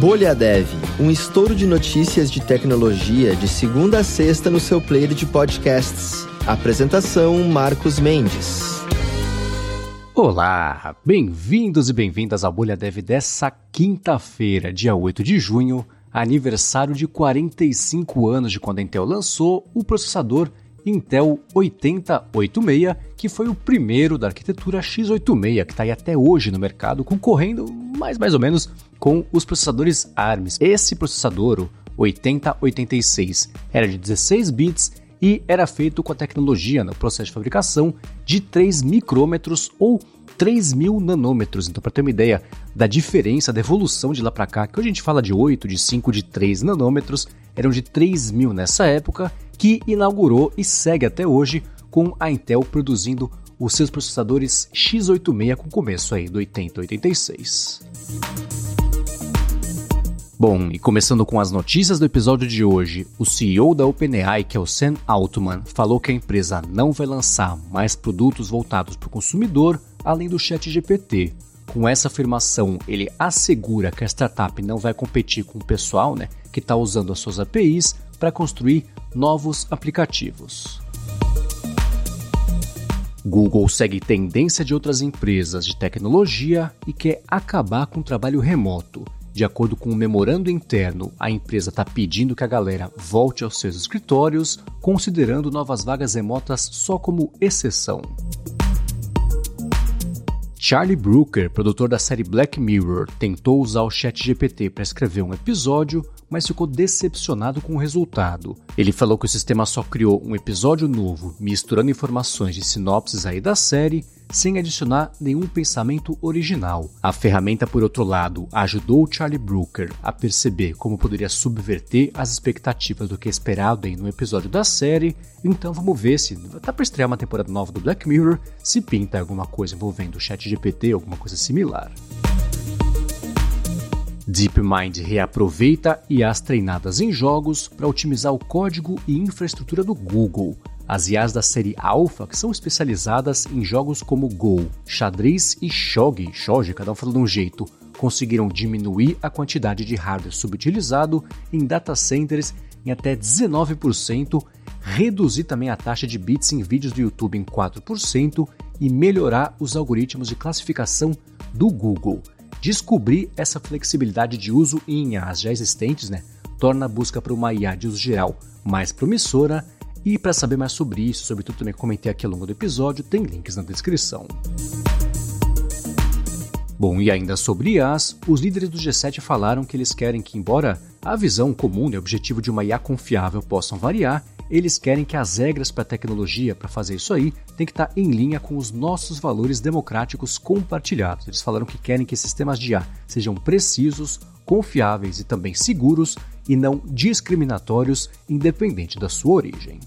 Bolha Dev, um estouro de notícias de tecnologia de segunda a sexta no seu player de podcasts. Apresentação Marcos Mendes. Olá, bem-vindos e bem-vindas à Bolha Dev dessa quinta-feira, dia 8 de junho, aniversário de 45 anos de quando a Intel lançou o processador Intel 8086, que foi o primeiro da arquitetura x86 que está aí até hoje no mercado, concorrendo mais mais ou menos com os processadores ARM. Esse processador, o 8086, era de 16 bits e era feito com a tecnologia no processo de fabricação de 3 micrômetros ou 3 mil nanômetros. Então, para ter uma ideia da diferença, da evolução de lá para cá, que hoje a gente fala de 8, de 5, de 3 nanômetros, eram de 3 mil nessa época, que inaugurou e segue até hoje com a Intel produzindo os seus processadores x86 com começo aí do 8086. Bom, e começando com as notícias do episódio de hoje, o CEO da OpenAI, que é o Sam Altman, falou que a empresa não vai lançar mais produtos voltados para o consumidor além do Chat GPT. Com essa afirmação, ele assegura que a startup não vai competir com o pessoal né, que está usando as suas APIs para construir novos aplicativos. Google segue tendência de outras empresas de tecnologia e quer acabar com o trabalho remoto. De acordo com um memorando interno, a empresa está pedindo que a galera volte aos seus escritórios, considerando novas vagas remotas só como exceção. Charlie Brooker, produtor da série Black Mirror, tentou usar o ChatGPT para escrever um episódio, mas ficou decepcionado com o resultado. Ele falou que o sistema só criou um episódio novo, misturando informações de sinopses aí da série sem adicionar nenhum pensamento original. A ferramenta, por outro lado, ajudou Charlie Brooker a perceber como poderia subverter as expectativas do que é esperado em um episódio da série. Então vamos ver se tá para estrear uma temporada nova do Black Mirror, se pinta alguma coisa envolvendo o ChatGPT ou alguma coisa similar. DeepMind reaproveita IAs treinadas em jogos para otimizar o código e infraestrutura do Google. As IAs da série Alpha, que são especializadas em jogos como Go, xadrez e Shogi, Shogi, cada um fala de um jeito, conseguiram diminuir a quantidade de hardware subutilizado em data centers em até 19%, reduzir também a taxa de bits em vídeos do YouTube em 4% e melhorar os algoritmos de classificação do Google. Descobrir essa flexibilidade de uso em IAs já existentes né, torna a busca por uma IA de uso geral mais promissora e para saber mais sobre isso, sobre tudo também que comentei aqui ao longo do episódio, tem links na descrição. Bom, e ainda sobre IAs, os líderes do G7 falaram que eles querem que, embora a visão comum e o objetivo de uma IA confiável possam variar, eles querem que as regras para a tecnologia, para fazer isso aí, tem que estar tá em linha com os nossos valores democráticos compartilhados. Eles falaram que querem que sistemas de IA sejam precisos, confiáveis e também seguros e não discriminatórios, independente da sua origem.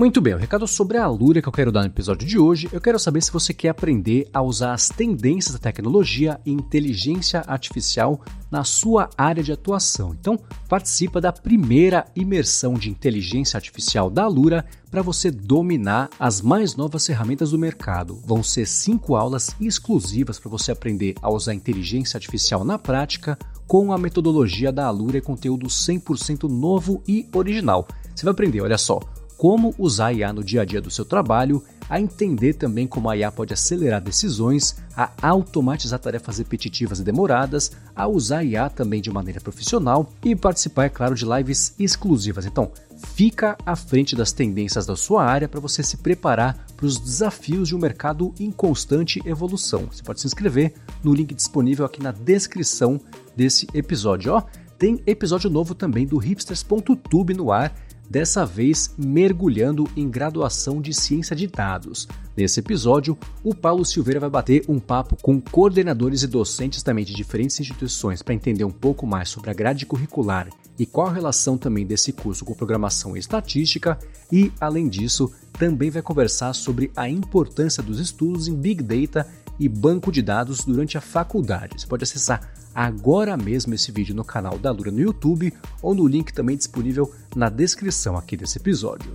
Muito bem, o recado sobre a Alura que eu quero dar no episódio de hoje, eu quero saber se você quer aprender a usar as tendências da tecnologia e inteligência artificial na sua área de atuação. Então, participa da primeira imersão de inteligência artificial da Alura para você dominar as mais novas ferramentas do mercado. Vão ser cinco aulas exclusivas para você aprender a usar inteligência artificial na prática com a metodologia da Alura e conteúdo 100% novo e original. Você vai aprender, olha só, como usar IA no dia a dia do seu trabalho, a entender também como a IA pode acelerar decisões, a automatizar tarefas repetitivas e demoradas, a usar IA também de maneira profissional e participar, é claro, de lives exclusivas. Então, fica à frente das tendências da sua área para você se preparar para os desafios de um mercado em constante evolução. Você pode se inscrever no link disponível aqui na descrição desse episódio. Ó, tem episódio novo também do hipsters.tube no ar dessa vez mergulhando em graduação de ciência de dados. Nesse episódio, o Paulo Silveira vai bater um papo com coordenadores e docentes também de diferentes instituições para entender um pouco mais sobre a grade curricular e qual a relação também desse curso com programação e estatística, e, além disso, também vai conversar sobre a importância dos estudos em Big Data e banco de dados durante a faculdade. Você pode acessar agora mesmo esse vídeo no canal da Lura no YouTube ou no link também disponível na descrição aqui desse episódio.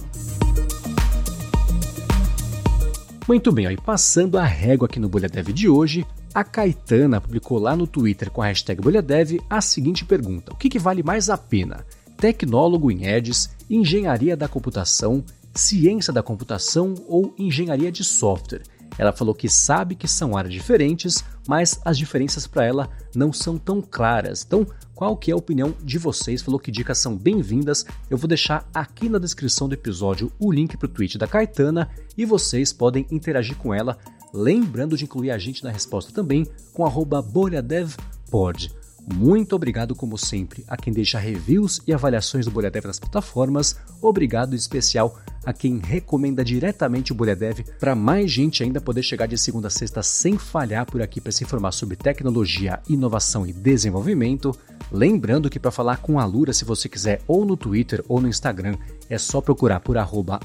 Muito bem, aí passando a régua aqui no Bolha Dev de hoje, A Caetana publicou lá no Twitter com a hashtag BolhaDev a seguinte pergunta: O que, que vale mais a pena? Tecnólogo em Edis, engenharia da computação, ciência da computação ou engenharia de software? Ela falou que sabe que são áreas diferentes, mas as diferenças para ela não são tão claras. Então, qual que é a opinião de vocês? Falou que dicas são bem-vindas. Eu vou deixar aqui na descrição do episódio o link para o tweet da Caetana e vocês podem interagir com ela Lembrando de incluir a gente na resposta também com bolhadevpod. Muito obrigado, como sempre, a quem deixa reviews e avaliações do Bolhadev nas plataformas. Obrigado em especial a quem recomenda diretamente o Bolhadev para mais gente ainda poder chegar de segunda a sexta sem falhar por aqui para se informar sobre tecnologia, inovação e desenvolvimento. Lembrando que para falar com a Lura, se você quiser, ou no Twitter ou no Instagram, é só procurar por arroba.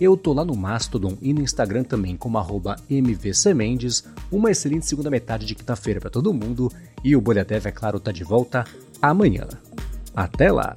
Eu tô lá no Mastodon e no Instagram também como arroba mvcmendes. Uma excelente segunda metade de quinta-feira para todo mundo e o Bolha Dev, é claro, tá de volta amanhã. Até lá!